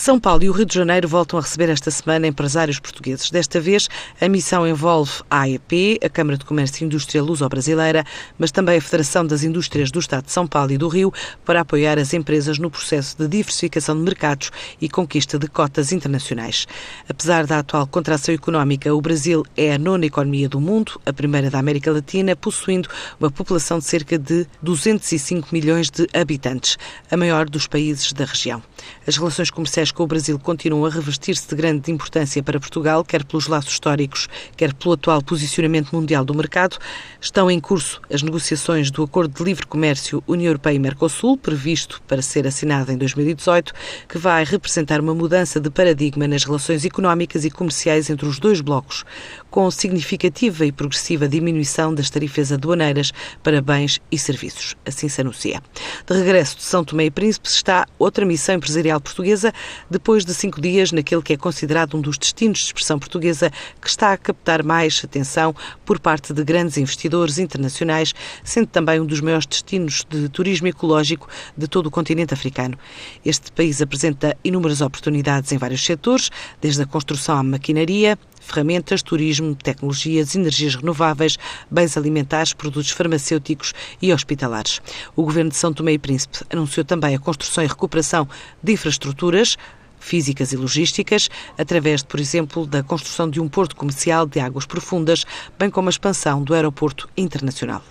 São Paulo e o Rio de Janeiro voltam a receber esta semana empresários portugueses. Desta vez, a missão envolve a AEP, a Câmara de Comércio e Indústria Luso-Brasileira, mas também a Federação das Indústrias do Estado de São Paulo e do Rio, para apoiar as empresas no processo de diversificação de mercados e conquista de cotas internacionais. Apesar da atual contração económica, o Brasil é a nona economia do mundo, a primeira da América Latina, possuindo uma população de cerca de 205 milhões de habitantes, a maior dos países da região. As relações comerciais com o Brasil continuam a revestir-se de grande importância para Portugal, quer pelos laços históricos, quer pelo atual posicionamento mundial do mercado. Estão em curso as negociações do Acordo de Livre Comércio União Europeia e Mercosul, previsto para ser assinado em 2018, que vai representar uma mudança de paradigma nas relações económicas e comerciais entre os dois blocos, com significativa e progressiva diminuição das tarifas aduaneiras para bens e serviços. Assim se anuncia. De regresso de São Tomé e Príncipe está outra missão empresarial portuguesa, depois de cinco dias naquele que é considerado um dos destinos de expressão portuguesa que está a captar mais atenção por parte de grandes investidores internacionais, sendo também um dos maiores destinos de turismo ecológico de todo o continente africano. Este país apresenta inúmeras oportunidades em vários setores, desde a construção à maquinaria, ferramentas, turismo, tecnologias, energias renováveis, bens alimentares, produtos farmacêuticos e hospitalares. O Governo de São Tomé e Príncipe anunciou também a construção e recuperação de infraestruturas, físicas e logísticas, através, por exemplo, da construção de um porto comercial de águas profundas, bem como a expansão do aeroporto internacional.